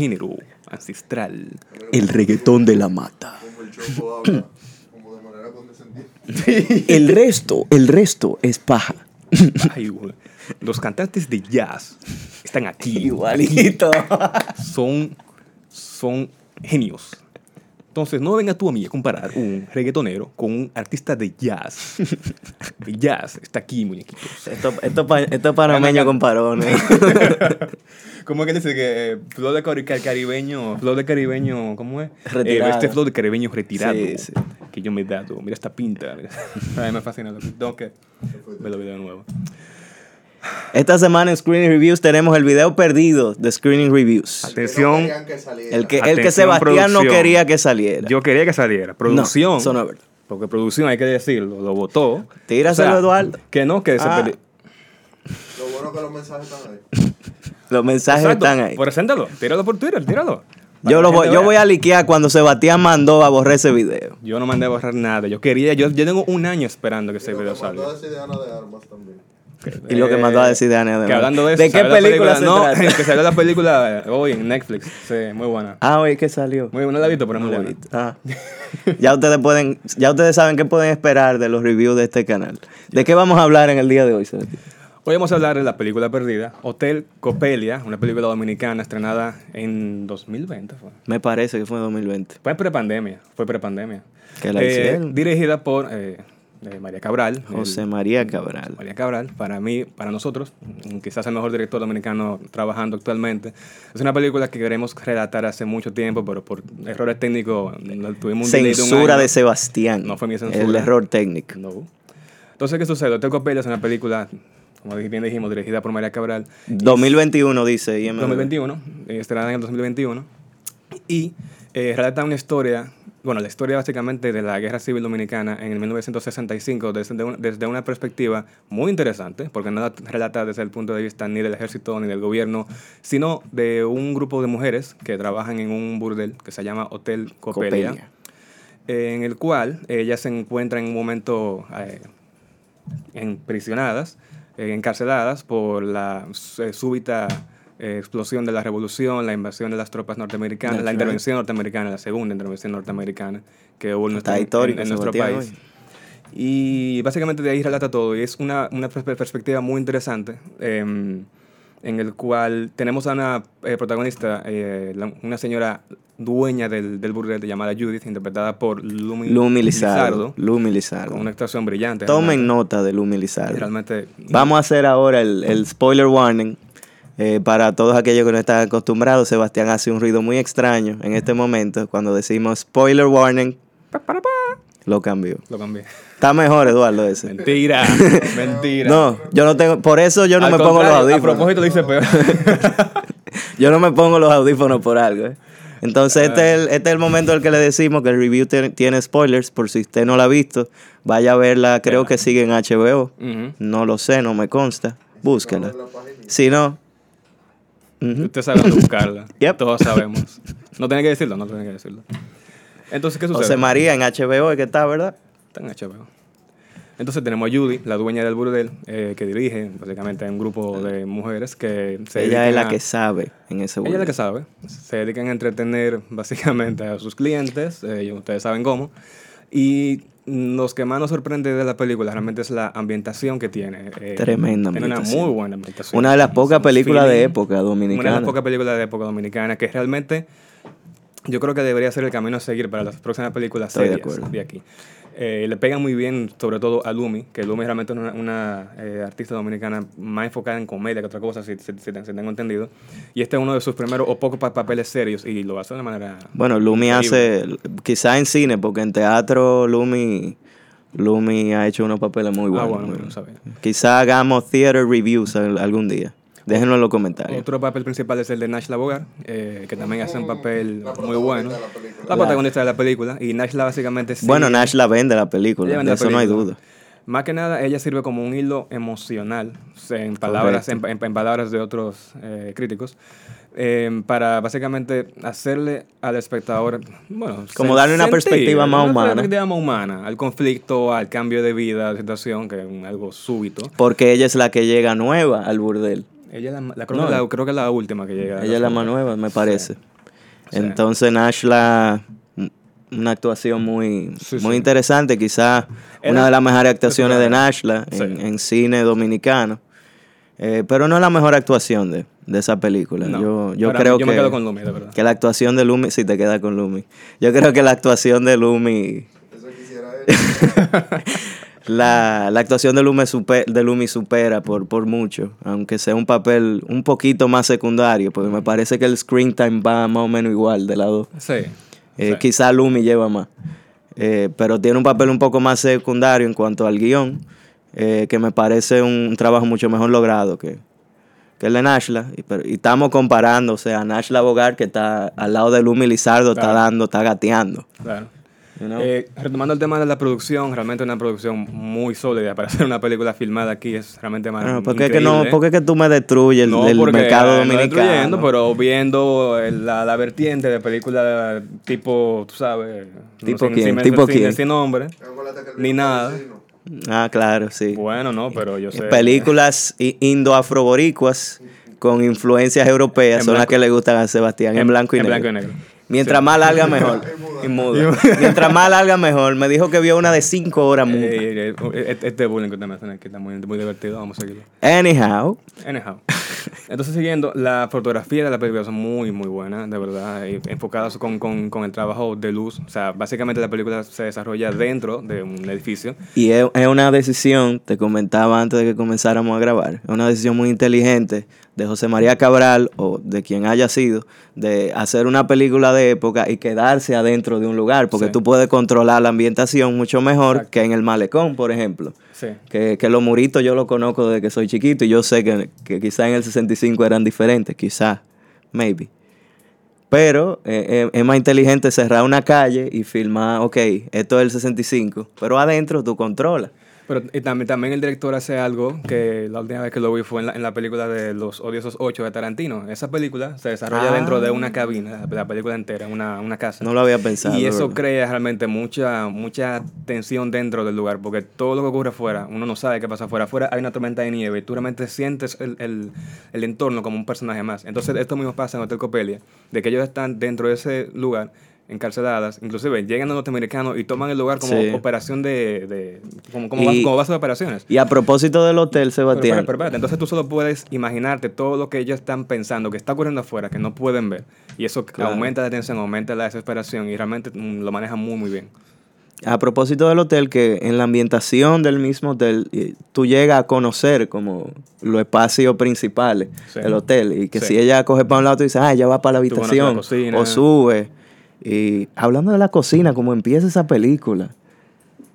género ancestral. El reggaetón de la mata. El resto, el resto es paja. Ay. Los cantantes de jazz están aquí. Igualito. Son, son genios. Entonces, no venga tú a mí a comparar un reggaetonero con un artista de jazz. El jazz está aquí, muñequitos. Esto, esto, pa- esto panameño con parones. ¿Cómo es que dice que eh, flow de cari- car- caribeño, flow de caribeño, ¿cómo es? Retirado. Eh, este flow de caribeño retirado Sí, sí. que yo me he dado. Mira esta pinta. mira. A mí me fascina. Tengo que ver los videos de nuevo. Esta semana en Screening Reviews tenemos el video perdido de Screening Reviews. Atención. que. El que, el que Atención, Sebastián no quería que saliera. Yo quería que saliera. Producción. No, eso no es verdad. Porque producción, hay que decirlo, lo votó. Tíraselo, Eduardo. Que no, que Ah. peli- Lo bueno que los mensajes están ahí. Los mensajes Exacto. están ahí. Preséntalo, tíralo por Twitter, tíralo. Yo, lo voy, yo voy a liquear cuando Sebastián mandó a borrar ese video. Yo no mandé a borrar nada. Yo quería, yo, yo tengo un año esperando que ese video salga. Ana de Armas también. Y lo que mandó a decir de Ana de Que Armas. hablando de eso, ¿De qué película se No, trata? que salió la película hoy en Netflix. Sí, muy buena. Ah, oye, que salió. Muy buena, no la he visto, pero es muy No la he buena. Ah. ya ustedes pueden, ya ustedes saben qué pueden esperar de los reviews de este canal. ¿De qué vamos a hablar en el día de hoy, Sebastián? Hoy vamos a hablar de la película perdida, Hotel Copelia, una película dominicana estrenada en 2020. Fue, Me parece que fue en 2020. fue prepandemia, fue prepandemia. Que la Eh. Dirigida por eh, María Cabral. José el- María Cabral. María Cabral, para mí, para nosotros, quizás el mejor director dominicano trabajando actualmente. Es una película que queremos relatar hace mucho tiempo, pero por errores técnicos no tuvimos un de Censura de Sebastián. No fue mi censura. El error técnico. No. Entonces, ¿qué sucede? Hotel Copelia es una película, como bien dijimos, dirigida por María Cabral. 2021 dice IMDb. 2021, eh, estrenada en el 2021. Y eh, relata una historia, bueno, la historia básicamente de la Guerra Civil Dominicana en el 1965 desde, un- desde una perspectiva muy interesante, porque no la relata desde el punto de vista ni del ejército ni del gobierno, sino de un grupo de mujeres que trabajan en un burdel que se llama Hotel Copelia, Copelia. en el cual ellas se encuentran en un momento eh, eh, encarceladas por la eh, súbita eh, explosión de la revolución, la invasión de las tropas norteamericanas, la intervención norteamericana, la segunda intervención norteamericana que hubo en Está histórico, en- en nuestro país. Y básicamente de ahí relata todo. Y es una, una perspe- perspectiva muy interesante. em, en el cual tenemos a una eh, protagonista, eh, la- una señora dueña del, del burdel llamada Judith, interpretada por Lumi, Lumi Lizardo. Lumi con Lizardo. una actuación brillante. Tomen realmente. nota de Lumi Lizardo. Realmente. Vamos a hacer ahora el, el spoiler warning. Eh, para todos aquellos que no están acostumbrados, Sebastián hace un ruido muy extraño en este momento. Cuando decimos spoiler warning, lo cambió. Lo cambié. Está mejor, Eduardo, ese. Mentira. mentira. No, yo no tengo, por eso yo no Al me pongo los contrario, A audífonos. propósito, dice peor. Yo no me pongo los audífonos por algo. ¿eh? Entonces, este, es el, este es el momento en el que le decimos que el review tiene, tiene spoilers. Por si usted no la ha visto, vaya a verla. Creo que sigue en HBO. No lo sé, no me consta. Búsquela. Si no, ujú. Usted sabe dónde buscarla. Yep. Todos sabemos. No tiene que decirlo, no tiene que decirlo. Entonces, ¿qué sucede? José María en HBO es que está, ¿verdad? Está en HBO. Entonces tenemos a Judy, la dueña del burdel, eh, que dirige básicamente a un grupo de mujeres que se Ella es la a- que sabe en ese Ella es la burdel. que sabe. Se dedican a entretener básicamente a sus clientes, eh, ustedes saben cómo. Y los que más nos sorprende de la película realmente es la ambientación que tiene. eh, Tremenda Tiene una muy buena ambientación. Una de las pocas películas de época Una de dominicana. las pocas películas de época dominicana que realmente yo creo que debería ser el camino a seguir para las próximas películas Estoy de serias de, acuerdo. aquí. Eh, le pegan muy bien, sobre todo a Lumi, que Lumi realmente es una, una, eh, artista dominicana más enfocada en comedia que otra cosa, si, si- si- tengo entendido. Y este es uno de sus primeros o pocos pa- papeles serios y lo hace de una manera... Bueno, Lumi hace, quizá en cine, porque en teatro Lumi, Lumi ha hecho unos papeles muy buenos. Ah, bueno, muy no buenos. sabía. Quizá hagamos theater reviews al- algún día. Déjenlo en los comentarios. Otro papel principal es el de Nash Bogar, eh, que también hace un papel La muy bueno. la. La protagonista de la película. Y Nashla básicamente... sí- Bueno, Nash la vende la película, vende de la eso no hay duda. Más que nada, ella sirve como un hilo emocional, en palabras, en, en- en palabras de otros eh, críticos, eh, para básicamente hacerle al espectador, bueno, Como darle una perspectiva más una humana. perspectiva más humana, al conflicto, al cambio de vida, a la situación, que es algo súbito. Porque ella es la que llega nueva al burdel. Ella es la, la- creo, No. que la- creo que es la última que llega. Ella es la más nueva, me parece. Sí. Entonces Nashla, mm, una actuación muy, Sí, muy sí. interesante, quizás una de las mejores actuaciones de. Nashla Sí. en, en cine dominicano. Eh, pero no es la mejor actuación de, de esa película. No, yo yo creo mí- yo que, me quedo con Lumi, de verdad. que la actuación de Lumi, si te queda con Lumi, yo creo que la actuación de Lumi, Eso quisiera. la, la actuación de Lumi, super- de Lumi supera por, por mucho, aunque sea un papel un poquito más secundario, porque me parece que el screen time va más o menos igual de lado. Sí. Eh, sí. Quizá Lumi lleva más. Eh, pero tiene un papel un poco más secundario en cuanto al guion, eh, que me parece un, trabajo mucho mejor logrado que, que el de Nashla. Y, pero- y estamos comparando, o sea, Nashla Bogart, que está al lado de Lumi Lizardo, está dando, está gateando. Claro. You know? Eh, retomando el tema de la producción, realmente una producción muy sólida para hacer una película filmada aquí es realmente más Bueno, ¿por qué que no, increíble. por qué que tú me destruyes el, No, el porque, mercado eh, no dominicano? pero viendo el- la, la vertiente de película tipo, tú sabes. ¿Tipo quién? sin- ¿Tipo sin- quién? Sin nombre. Ni nada. Ah, claro, sí. Bueno, no, pero yo sé. Películas indo-afroboricuas con influencias europeas En son las que le gustan a Sebastián, en, blanco y en negro. blanco y negro. Mientras más larga, mejor. Y muda. Mientras más larga, mejor. Me dijo que vio una de cinco horas muda. Eh, eh, eh, este bullying que usted me hace aquí está muy, muy divertido, vamos a seguirlo. Anyhow, Anyhow. Entonces, siguiendo, la fotografía de la película son muy, muy buenas, de verdad, enfocadas con, con, con el trabajo de luz. O sea, básicamente la película se desarrolla dentro de un edificio. y es, es una decisión, te comentaba antes de que comenzáramos a grabar, es una decisión muy inteligente de José María Cabral o de quien haya sido, de hacer una película de época y quedarse adentro de un lugar, porque Sí. tú puedes controlar la ambientación mucho mejor Exacto. que en el malecón, por ejemplo. Sí. Que, que los muritos yo los conozco desde que soy chiquito y yo sé que, que quizá en el 65 eran diferentes, quizá, maybe. Pero eh, eh, es más inteligente cerrar una calle y filmar, ok, esto es el 65, pero adentro tú controlas. Pero y también, también el director hace algo que la última vez que lo vi fue en la, en la película de Los Odiosos 8 de Tarantino. Esa película se desarrolla Ah. dentro de una cabina, la, la película entera, una, una casa. No lo había pensado. Y eso crea realmente mucha mucha tensión dentro del lugar, porque todo lo que ocurre afuera, uno no sabe qué pasa afuera. Afuera hay una tormenta de nieve y tú realmente sientes el, el- el entorno como un personaje más. Entonces esto mismo pasa en Hotel Copelia, de que ellos están dentro de ese lugar encarceladas, inclusive llegan los norteamericanos y toman el lugar como Sí. operación de, de- como, como, Y- base, como base de operaciones. Y a propósito del hotel, Pero, Sebastián, pero, pero, espérate, entonces tú solo puedes imaginarte todo lo que ellos están pensando, que está ocurriendo afuera, que no pueden ver. Y eso Claro. aumenta la tensión, aumenta la desesperación y realmente mm, lo manejan muy, muy bien. a propósito del hotel, que en la ambientación del mismo hotel, tú llegas a conocer como los espacios principales Sí. del hotel. Y que Sí. si ella coge para un lado, tú dices, ah, ella va para la habitación. cocina. O sube. Y hablando de la cocina, como empieza esa película.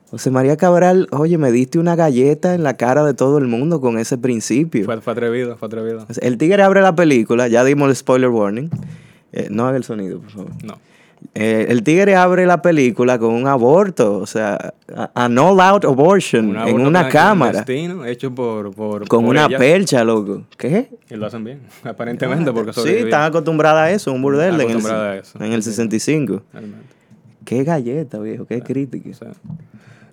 José María Cabral, oye, me diste una galleta en la cara de todo el mundo con ese principio. Fue, fue atrevido, fue atrevido. El tigre abre la película, ya dimos el spoiler warning. Eh, no haga el sonido, por favor. No. Eh, el tigre abre la película con un aborto, o sea, a, an all-out abortion Un en una cámara, clandestino hecho por, por con por una ellas. percha, loco. ¿Qué? Y lo hacen bien, aparentemente, porque Sí, están acostumbradas a eso, un burdel en el, a eso. en el Sí. 65. Realmente. Qué galleta, viejo, qué crítica. O sea,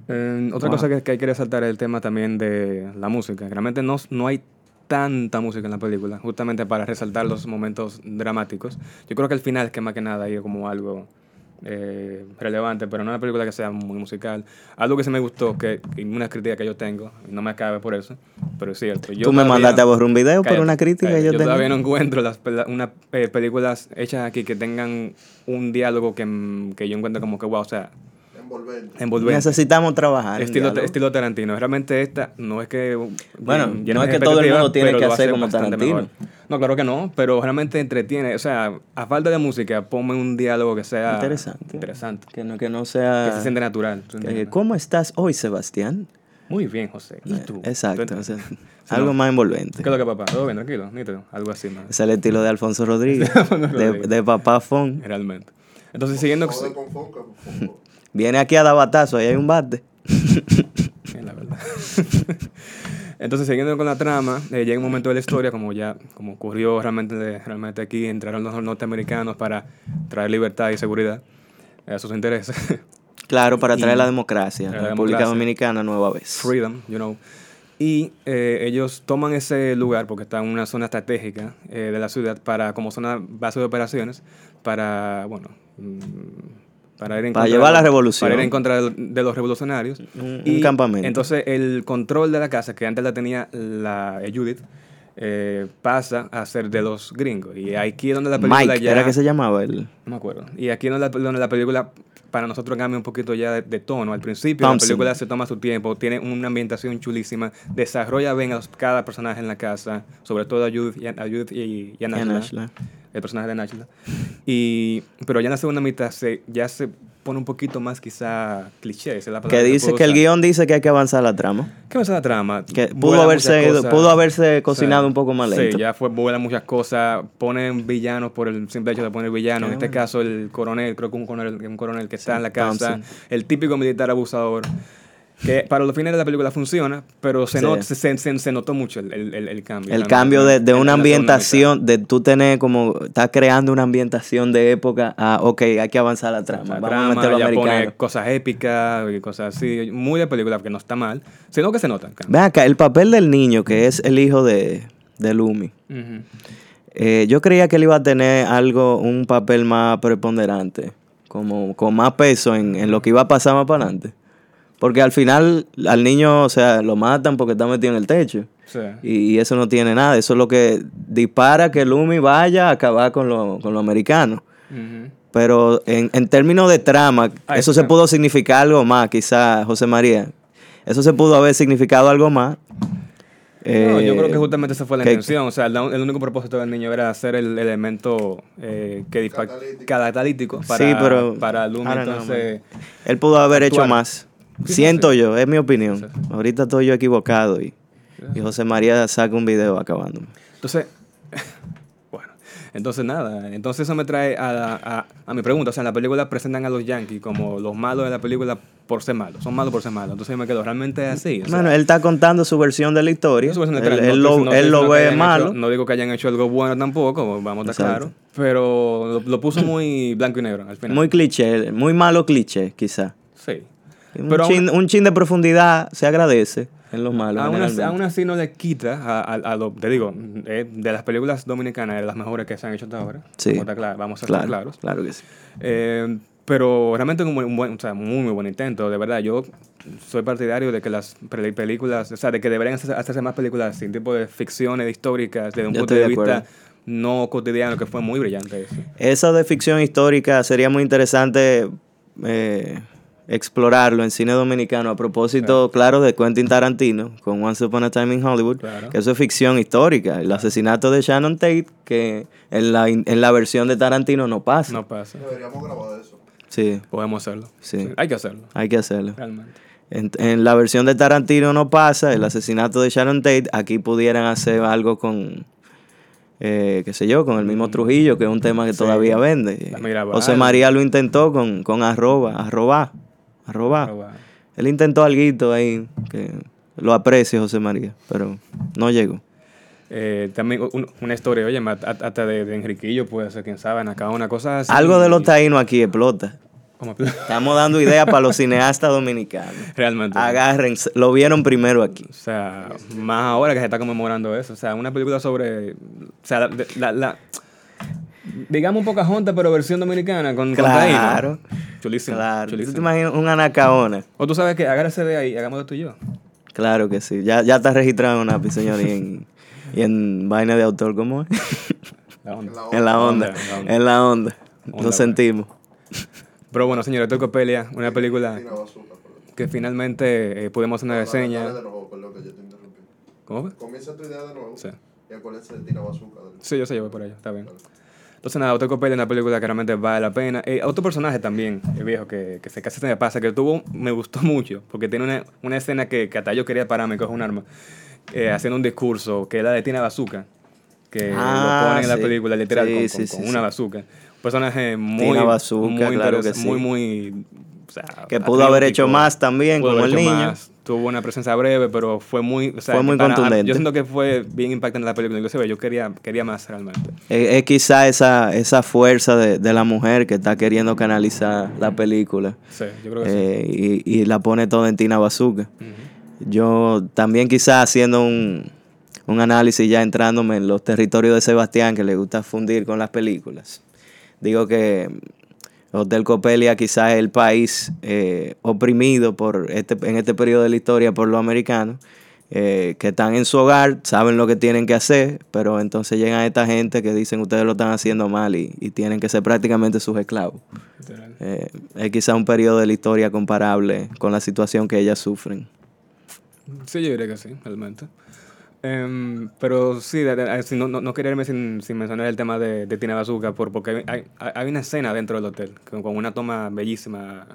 eh, otra Wow. cosa que, que hay que resaltar es el tema también de la música. Realmente no, no hay tanta música en la película, justamente para resaltar los momentos dramáticos. Yo creo que al final es que más que nada hay como algo eh, relevante, pero no es una película que sea muy musical. Algo que sí me gustó, que, una crítica que yo tengo, y no me acabe por eso, pero es cierto. Yo Tú me mandaste a borrar un video por Cállate, una crítica que yo todavía no encuentro las una, eh, películas hechas aquí que tengan un diálogo que, que yo encuentro como que, wow, o sea, Envolvente. envolvente. Necesitamos trabajar. Estilo, estilo Tarantino. Realmente esta no es que... Bueno, llene no es que todo el mundo tiene que hacer hace como Tarantino. mejor. No, claro que no, pero realmente entretiene. O sea, a falta de música, ponme un diálogo que sea... Interesante. Interesante. Que no, que no Que sea... se siente natural. ¿tú que-? ¿Cómo estás hoy, Sebastián? Muy bien, José. ¿Y tú? Exacto. ¿Tú o sea, entiendes? Sí, algo no. más envolvente. ¿Qué es lo que papá? ¿Todo bien, tranquilo? Nítido. Algo así, más. Es el estilo de Alfonso Rodríguez, de, de papá Fon. Realmente. Entonces, siguiendo... Con. Viene aquí a dar batazo, ahí hay un bate. Es la verdad. Entonces, siguiendo con la trama, eh, llega un momento de la historia, como ya como ocurrió realmente, realmente aquí, entraron los norteamericanos para traer libertad y seguridad a sus intereses. Claro, para traer Y- la democracia. La República democracia. Dominicana nueva vez. Freedom, you know. Y eh, ellos toman ese lugar, porque está en una zona estratégica eh, de la ciudad, para como zona base de operaciones, para, bueno, mm, para ir en Para contra llevar de- la revolución. Para ir en contra de, de los revolucionarios. Un- Y un campamento. Entonces, el control de la casa, que antes la tenía la eh, Judith, eh, pasa a ser de los gringos. Y aquí es donde la película Mike, ya... era que se llamaba el... No me acuerdo. Y aquí es donde la, donde la película para nosotros cambia un poquito ya de, de tono. Al principio Thompson. la película se toma su tiempo, tiene una ambientación chulísima, desarrolla bien a los- cada personaje en la casa, sobre todo a Judith y a, Judith y, y a Ashland. el personaje de Angela. Y, pero ya en la segunda mitad se, ya se pone un poquito más quizá cliché. es la Que que dice que el guion dice que hay que avanzar la trama. ¿Qué pasa la trama? Que pudo Vuela haberse, cosas. pudo haberse cocinado O sea, un poco más lento. Sí, ya fue, vuelan muchas cosas, ponen villanos por el simple hecho de poner villanos. En este caso, el coronel, creo que un coronel, un coronel que está en la casa, Thompson. el típico militar abusador. Que para los fines de la película funciona, pero se, Sí. not- se, se- se- notó mucho el, el- el- cambio. El cambio de, de una ambientación, de tú tener como, estás creando una ambientación de época a, ok, hay que avanzar la trama, La vamos trama, a meterlo ya americano. pone cosas épicas y cosas así, muy de película, que no está mal, sino que se nota el cambio. Ven acá, el papel del niño, que es el hijo de, de Lumi, eh, yo creía que él iba a tener algo, un papel más preponderante, como con más peso en, en lo que iba a pasar más para adelante. Porque al final al niño, o sea, lo matan porque está metido en el techo. Sí. Y, y eso no tiene nada. Eso es lo que dispara que Lumi vaya a acabar con lo, con lo americano. Ujú. Pero en, en términos de trama, eso se pudo significar algo más, quizás, José María. Eso se pudo haber significado algo más. No, yo Eh, creo que justamente esa fue la que- intención. O sea, el, el único propósito del niño era hacer el elemento eh, que Catalítico. catalítico para, Sí, pero- para Lumi. Know, Entonces, Él pudo haber hecho más. Siento yo, es mi opinión. Sí. Ahorita estoy yo equivocado y, y José María saca un video acabándome. entonces, bueno, entonces nada. Entonces eso me trae a, a, a mi pregunta. O sea, en la película presentan a los Yankees como los malos de la película por ser malos. Son malos por ser malos. Entonces yo me quedo, realmente es así. O sea, Bueno, él está contando su versión de la historia. Él, tra- él no lo, no ve malo. hecho- no digo que hayan hecho algo bueno tampoco, vamos a estar Exacto. claro. Pero lo, lo puso muy blanco y negro al final. Muy cliché, muy malo cliché, quizá. Sí. Un, Pero chin, un chin de profundidad se agradece en los malos. Aún aún así no le quita a, a- a lo, te digo, eh, de las películas dominicanas, de las mejores que se han hecho hasta ahora. Sí. Vamos a estar, clar- vamos a estar claro, claros. claro que sí. Eh, pero realmente un, buen, un buen- o sea, muy, muy buen intento, de verdad. Yo soy partidario de que las pel- películas, o sea, de que deberían hacer- hacerse más películas sin tipo de ficciones históricas, desde un Yo punto de, vista no cotidiano, que fue muy brillante eso. Eso de ficción histórica sería muy interesante eh, explorarlo en cine dominicano a propósito, claro, de Quentin Tarantino con Once Upon a Time in Hollywood, Claro. que eso es ficción histórica. El asesinato de Shannon Tate, que en la, en la versión de Tarantino no pasa. No pasa. Deberíamos grabar eso. Sí, Podemos hacerlo. Sí. Hay que hacerlo, hay que hacerlo. realmente. En, en la versión de Tarantino no pasa, el asesinato de Sharon Tate, aquí pudieran hacer algo con, eh, qué sé yo, con el mismo Trujillo, que es un tema que Sí. todavía vende. José María lo intentó con, con arroba, arroba, arroba. Pero bueno. Él intentó algo ahí, que lo aprecio José María, pero no llegó. Eh, también un- una historia, oye, hasta de, de Enriquillo puede ser, quién sabe, acá una cosa así. Algo de los taínos aquí explota. Estamos dando ideas para los cineastas dominicanos. Realmente. Agárrense, lo vieron primero aquí. O sea, más ahora que se está conmemorando eso. O sea, una película sobre. O sea, la. la- la- digamos un Pocahontas, pero versión dominicana con, con. Claro, Chulísimo. claro. ¿Tú te imaginas un anacaona? O tú sabes que agárrese de ahí, hagamos de tú y yo. Claro que sí. Ya, ya está registrado en API, señor, y en, y en vaina de autor, ¿cómo es? La onda. en la onda. Onda, la onda. En la onda. Lo sentimos. Pero bueno, señores, Tocopelia, una película que finalmente eh, pudimos hacer una reseña. de nuevo, perdón, que yo te interrumpí. ¿Cómo? Comienza tu idea de nuevo. Sí. Y acuérdense de Tina Bazooka. Sí, yo sé, yo voy por allá, está bien. Entonces, nada, Hotel Copel es una película que realmente vale la pena. Eh, otro personaje también, el viejo, que, que se casi se me pasa, que tuvo, me gustó mucho, porque tiene una, una escena que, que hasta yo quería pararme, coger un arma, eh, haciendo un discurso, que es la de Tina Bazooka, que Ah, lo ponen en la sí. película, literal, Sí, con, sí, con- sí, con sí. una bazooka. Un personaje muy, Tina Bazooka, muy, claro que muy, muy, o sea, Que pudo haber hecho más también, como el niño. más. Tuvo una presencia breve, pero fue muy, o sea, Fue muy para- contundente. Yo siento que fue bien impactante la película. Inclusive yo quería, quería más realmente. Es, es quizá esa, esa fuerza de, de la mujer que está queriendo canalizar la película. Sí, yo creo que sí. eh, y, y la pone toda en Tina Bazooka. Yo también quizás haciendo un, un análisis ya entrándome en los territorios de Sebastián que le gusta fundir con las películas. Digo que Hotel Copelia quizás es el país eh, oprimido por este, en este periodo de la historia por los americanos, eh, que están en su hogar, saben lo que tienen que hacer, pero entonces llegan esta gente que dicen ustedes lo están haciendo mal y, y tienen que ser prácticamente sus esclavos. Eh, es quizá un periodo de la historia comparable con la situación que ellas sufren. Sí, yo diría que sí, realmente. Em, pero sí, de- así, no, no, no quería irme sin, sin mencionar el tema de, de Tina Bazooka, por, porque hay, hay, hay una escena dentro del hotel con, con una toma bellísima.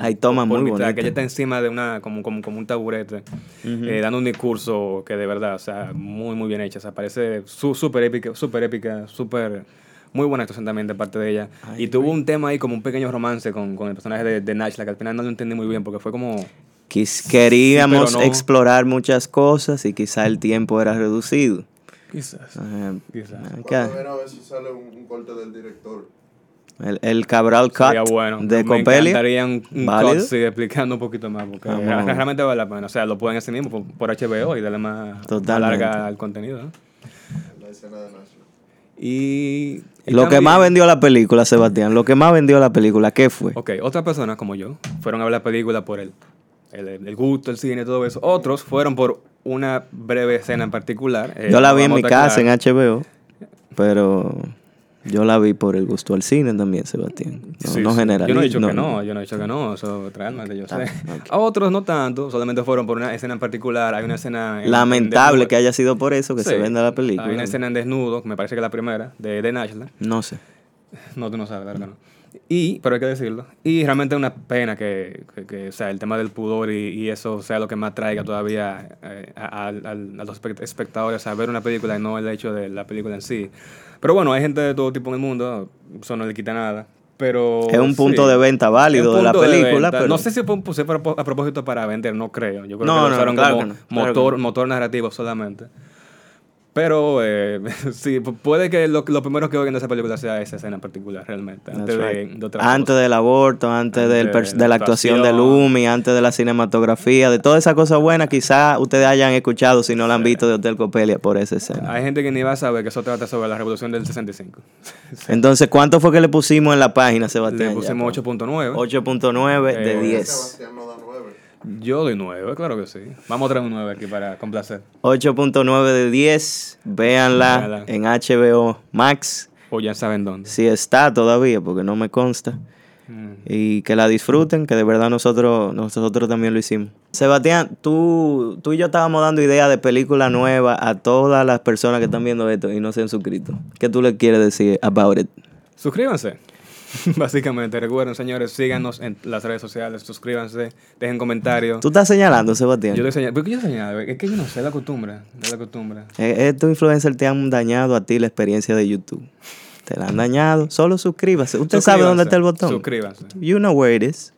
Hay tomas muy mitad, Que bonitas. ella está encima de una, como, como, como un taburete, eh, dando un discurso que de verdad, o sea, muy, muy bien hecha. O sea, parece súper épica, súper épica, súper... Muy buena actuación también de parte de ella. y tuvo un tema ahí como un pequeño romance con, con el personaje de, de Nashla, que al final no lo entendí muy bien porque fue como... Quis- queríamos no. explorar muchas cosas y quizá el tiempo era reducido. Quizás. Quizás. acá, a si sale un, un corte del director. el, el Cabral Cut Sería bueno. de Me Copelia. encantaría un, un sí, explicando un poquito más, porque realmente vale la pena. O sea, lo pueden hacer mismo por, por HBO y darle más, más larga al contenido. ¿no? La escena de Nashville. Y, y Lo que más vendió la película, Sebastián, lo que más vendió la película, ¿qué fue? Ok, otras personas como yo fueron a ver la película por el, el, el gusto, el cine, todo eso. Otros fueron por una breve escena en particular. Eh, Yo la vi en mi casa, en. HBO, pero yo la vi por el gusto al cine también, Sebastián. No, Sí, no generalizo, Yo no he dicho que no, yo no he dicho que no, eso realmente yo sé. Ah, A otros no tanto, solamente fueron por una escena en particular. Hay una escena. en- en Lamentable que haya sido por eso que se venda la película. Hay una escena en desnudo, me parece que la primera, de, de Nashla. No sé. No, tú no sabes, claro que no. Y, pero hay que decirlo. Y realmente es una pena que, que, que, o sea, el tema del pudor y, y eso sea lo que más traiga todavía eh, a, a- los espect- espectadores a ver una película y no el hecho de la película en sí. Pero bueno, hay gente de todo tipo en el mundo, eso no le quita nada. Pero Es un punto sí. de venta válido de la película, pero- No sé si fue, a propósito para vender, no creo. Yo creo No, que lo no, usaron claro como no, claro motor, no. motor narrativo solamente. Pero eh, sí, pu- puede que lo, lo primero que oigan de esa película sea esa escena en particular, realmente. Antes, That's de, right. de otra Antes cosa. del aborto, antes, Antes del de la de la actuación de. Lumi, antes de la cinematografía, de todas esas cosas buenas, quizás ustedes hayan escuchado si no la han visto de Hotel Copelia por esa escena. Hay gente que ni va a saber que eso trata sobre la revolución del 65. Entonces, ¿cuánto fue que le pusimos en la página, Sebastián? Le pusimos pues. 8.9. 8.9 de Eh, 10. Sebastián no da nueve. Yo doy 9, claro que sí. Vamos a traer un 9 aquí para complacer. 8.9 de 10. Véanla Véanla. en HBO Max. O ya saben dónde. Si está todavía, porque no me consta. Mm. Y que la disfruten, que de verdad nosotros, nosotros también lo hicimos. Sebastián, tú, tú y yo estábamos dando ideas de película nueva a todas las personas que están viendo esto y no se han suscrito. ¿Qué tú le quieres decir about it? Suscríbanse. Básicamente, recuerden, señores, síganos en las redes sociales, suscríbanse, dejen comentarios. Tú estás señalando, Sebastián. Yo le señalo. ¿Por qué yo señalo? Es que yo no sé, la costumbre. Es la costumbre. Eh, Estos influencers te han dañado a ti la experiencia de YouTube. Te la han dañado. Solo suscríbase. Usted sabe dónde está el botón. Suscríbanse. You know where it is.